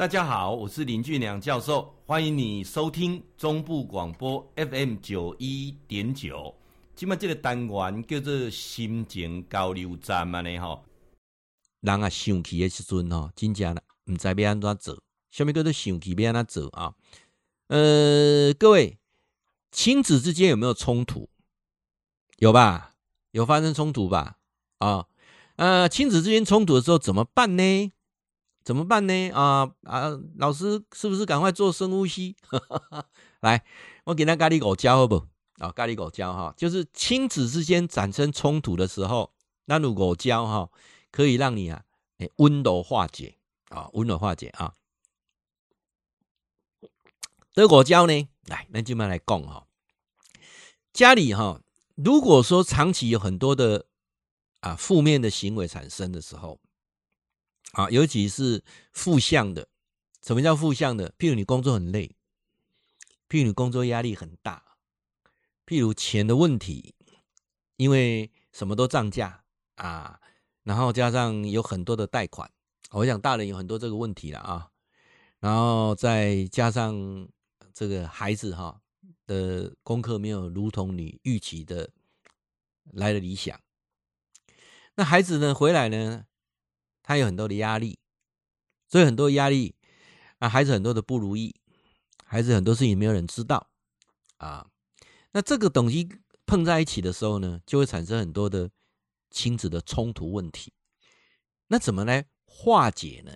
大家好，我是林俊良教授，欢迎你收听中部广播 FM 九一点九。今麦这个单元叫做心情交流站嘛呢吼，人啊生气的时阵吼，真正啦，唔知要安怎做，什么叫做生气要安怎做啊？呃，各位，亲子之间有没有冲突？有吧？有发生冲突吧？啊，呃，亲子之间冲突的时候怎么办呢？怎么办呢？啊啊，老师是不是赶快做深呼吸？来，我给他咖喱狗教好不？啊，咖喱狗教哈，就是亲子之间产生冲突的时候，那如果教哈，可以让你啊，哎，温柔化解啊，温柔化解啊。德国教呢，来，那就慢来讲哈。家里哈，如果说长期有很多的啊负面的行为产生的时候。啊，尤其是负向的。什么叫负向的？譬如你工作很累，譬如你工作压力很大，譬如钱的问题，因为什么都涨价啊，然后加上有很多的贷款，我想大人有很多这个问题了啊，然后再加上这个孩子哈的功课没有如同你预期的来的理想，那孩子呢回来呢？他有很多的压力，所以很多压力啊，孩子很多的不如意，孩子很多事情没有人知道啊。那这个东西碰在一起的时候呢，就会产生很多的亲子的冲突问题。那怎么来化解呢？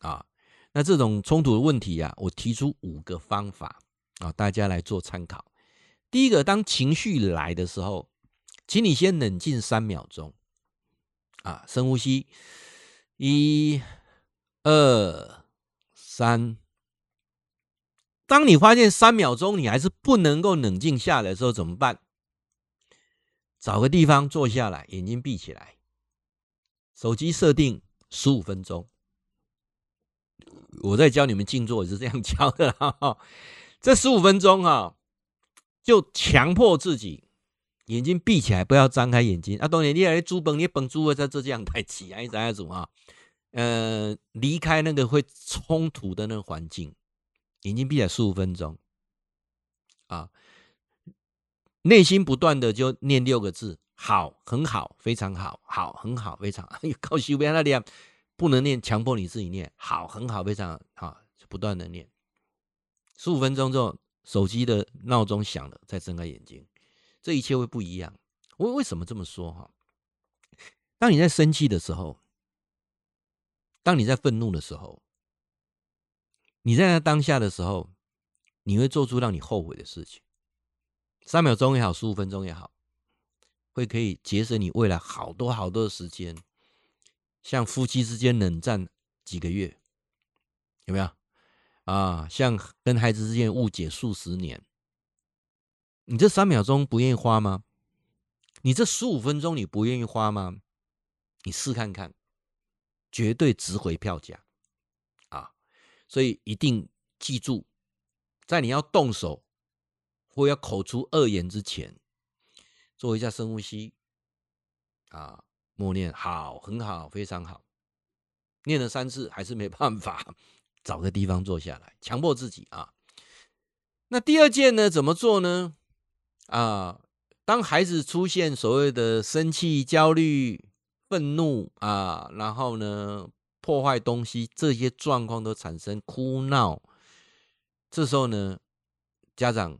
啊，那这种冲突的问题啊，我提出五个方法啊，大家来做参考。第一个，当情绪来的时候，请你先冷静三秒钟啊，深呼吸。一、二、三。当你发现三秒钟你还是不能够冷静下来的时候，怎么办？找个地方坐下来，眼睛闭起来，手机设定十五分钟。我在教你们静坐也是这样教的哈。这十五分钟啊，就强迫自己眼睛闭起来，不要张开眼睛。啊，当然你来煮饭，你饭煮的在这这样太急啊，你怎样煮啊？呃，离开那个会冲突的那个环境，眼睛闭起来十五分钟，啊，内心不断的就念六个字：好，很好，非常好，好，很好，非常好。告诉别人那里不能念，强迫你自己念，好，很好，非常好，就不断的念。十五分钟之后，手机的闹钟响了，再睁开眼睛，这一切会不一样。为为什么这么说？哈，当你在生气的时候。当你在愤怒的时候，你在那当下的时候，你会做出让你后悔的事情。三秒钟也好，十五分钟也好，会可以节省你未来好多好多的时间。像夫妻之间冷战几个月，有没有？啊，像跟孩子之间误解数十年，你这三秒钟不愿意花吗？你这十五分钟你不愿意花吗？你试看看。绝对值回票价啊！所以一定记住，在你要动手或要口出恶言之前，做一下深呼吸啊，默念好，很好，非常好。念了三次还是没办法，找个地方坐下来，强迫自己啊。那第二件呢？怎么做呢？啊，当孩子出现所谓的生气、焦虑。愤怒啊，然后呢，破坏东西，这些状况都产生哭闹。这时候呢，家长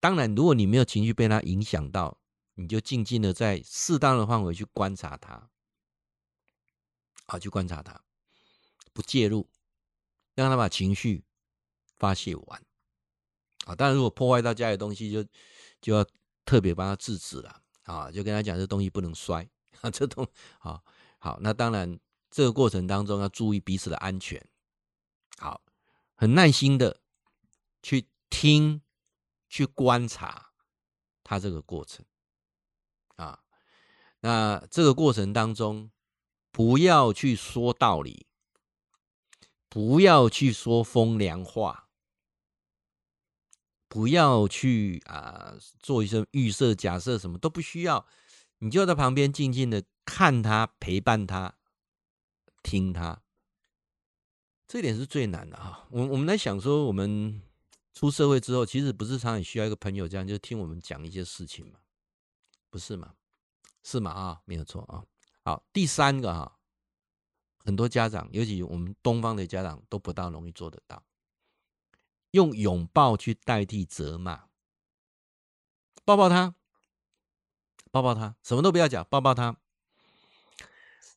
当然，如果你没有情绪被他影响到，你就静静的在适当的范围去观察他，好，去观察他，不介入，让他把情绪发泄完。啊，当然，如果破坏到家里的东西就，就要特别帮他制止了啊，就跟他讲，这东西不能摔。啊，这都啊好，那当然，这个过程当中要注意彼此的安全。好，很耐心的去听、去观察他这个过程啊。那这个过程当中，不要去说道理，不要去说风凉话，不要去啊做一些预设、假设，什么都不需要。你就在旁边静静的看他，陪伴他，听他，这点是最难的哈。我我们在想说，我们出社会之后，其实不是常常需要一个朋友这样，就听我们讲一些事情嘛，不是吗？是吗？啊，没有错啊。好，第三个哈，很多家长，尤其我们东方的家长，都不大容易做得到，用拥抱去代替责骂，抱抱他，抱抱他，什么都不要讲，抱抱他。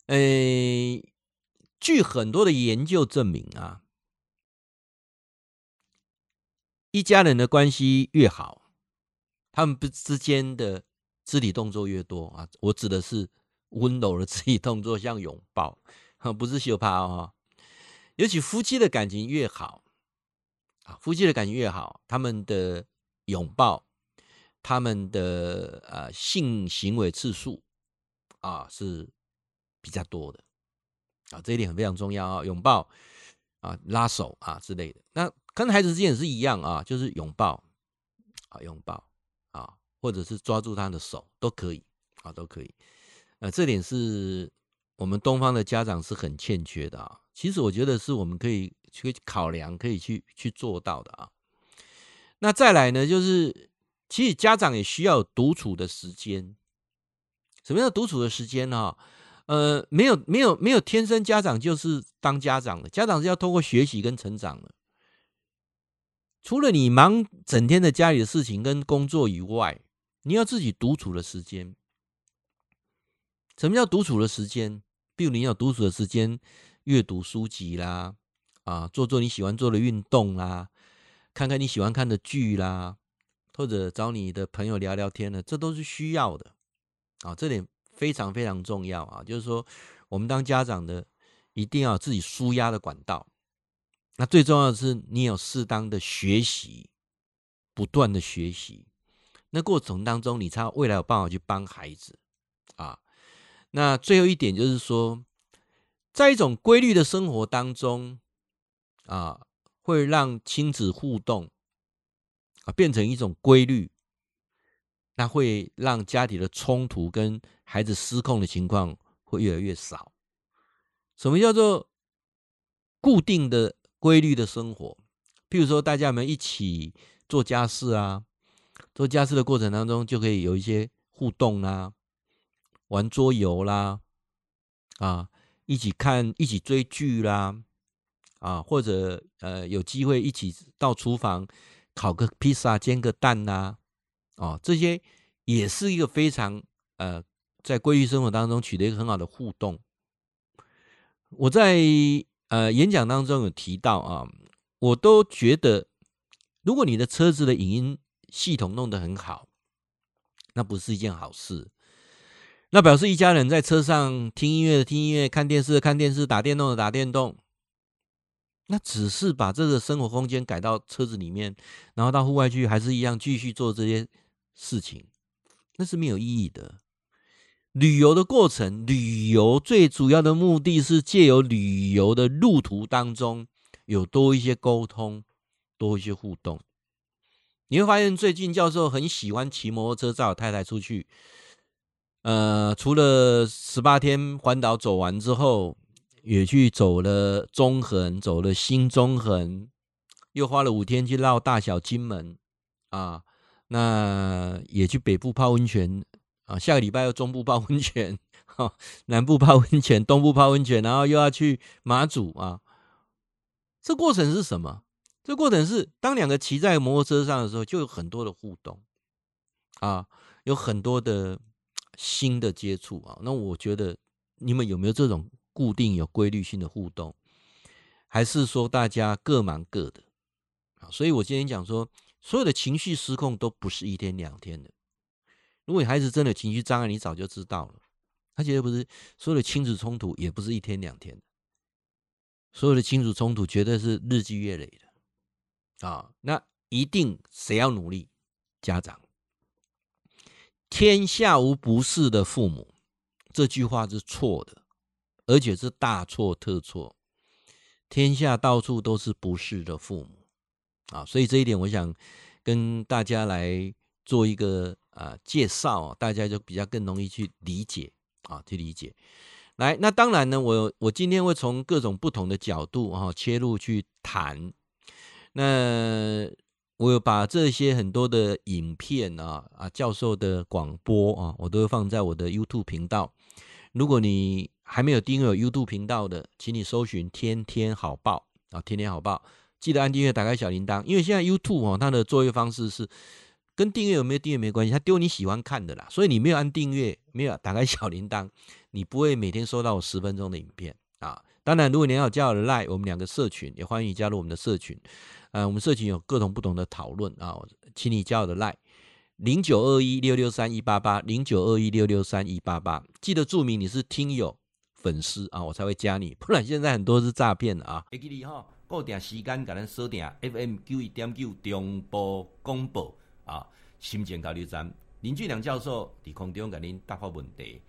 诶，据很多的研究证明啊，一家人的关系越好，他们不之间的肢体动作越多啊。我指的是温柔的肢体动作，像拥抱，不是羞趴哦。尤其夫妻的感情越好夫妻的感情越好，他们的拥抱，他们的呃性行为次数啊是。比较多的啊，这一点很非常重要啊，拥抱啊、拉手啊之类的。那跟孩子之间也是一样啊，就是拥抱啊、拥抱啊，或者是抓住他的手都可以啊，都可以。呃，这点是我们东方的家长是很欠缺的啊。其实我觉得是我们可以去考量，可以去去做到的啊。那再来呢，就是其实家长也需要独处的时间。什么叫独处的时间呢？呃，没有，没有，没有，天生家长就是当家长的，家长是要通过学习跟成长的。除了你忙整天的家里的事情跟工作以外，你要自己独处的时间。什么叫独处的时间？比如你有独处的时间，阅读书籍啦，啊，做做你喜欢做的运动啦，看看你喜欢看的剧啦，或者找你的朋友聊聊天呢，这都是需要的。啊，这点。非常非常重要啊！就是说，我们当家长的一定要自己舒压的管道。那最重要的是，你有适当的学习，不断的学习。那过程当中，你才未来有办法去帮孩子啊。那最后一点就是说，在一种规律的生活当中啊，会让亲子互动啊变成一种规律。那会让家庭的冲突跟孩子失控的情况会越来越少。什么叫做固定的规律的生活？譬如说，大家们一起做家事啊，做家事的过程当中就可以有一些互动啊，玩桌游啦，啊，一起看、一起追剧啦，啊，或者呃有机会一起到厨房烤个披萨、煎个蛋呐。哦，这些也是一个非常呃，在规律生活当中取得一个很好的互动。我在呃演讲当中有提到啊，我都觉得，如果你的车子的影音系统弄得很好，那不是一件好事。那表示一家人在车上听音乐的听音乐，看电视的看电视，打电动的打电动，那只是把这个生活空间改到车子里面，然后到户外去，还是一样继续做这些。事情那是没有意义的。旅游的过程，旅游最主要的目的是借由旅游的路途当中有多一些沟通，多一些互动。你会发现，最近教授很喜欢骑摩托车载我太太出去。呃，除了十八天环岛走完之后，也去走了中横，走了新中横，又花了五天去绕大小金门啊。那也去北部泡温泉啊，下个礼拜要中部泡温泉，哈，南部泡温泉，东部泡温泉，然后又要去马祖啊。这过程是什么？这过程是当两个骑在摩托车上的时候，就有很多的互动啊，有很多的新的接触啊。那我觉得你们有没有这种固定有规律性的互动，还是说大家各忙各的啊？所以我今天讲说。所有的情绪失控都不是一天两天的。如果孩子真的情绪障碍，你早就知道了。他绝对不是所有的亲子冲突，也不是一天两天的。所有的亲子冲突绝对是日积月累的。啊，那一定谁要努力？家长。天下无不是的父母，这句话是错的，而且是大错特错。天下到处都是不是的父母。啊，所以这一点我想跟大家来做一个啊介绍，大家就比较更容易去理解啊，去理解。来，那当然呢，我我今天会从各种不同的角度啊切入去谈。那我有把这些很多的影片啊啊教授的广播啊，我都会放在我的 YouTube 频道。如果你还没有订阅 YouTube 频道的，请你搜寻“天天好报”啊，“天天好报”，记得按订阅，打开小铃铛，因为现在 YouTube 哦，它的作业方式是跟订阅有没有订阅没关系，它丢你喜欢看的啦，所以你没有按订阅，没有打开小铃铛，你不会每天收到我十分钟的影片。当然，如果你要加我的 Line，我们两个社群也欢迎你加入我们的社群。呃，我们社群有各种不同的讨论啊，请你加我的 Line 零九二一六六三一八八零九二一六六三一八八，记得注明你是听友粉丝啊，我才会加你，不然现在很多是诈骗的啊。会记你哈，固定时间给咱锁定 FM 九一点九中波广播啊，新店交流站林俊良教授在空中给您答复问题。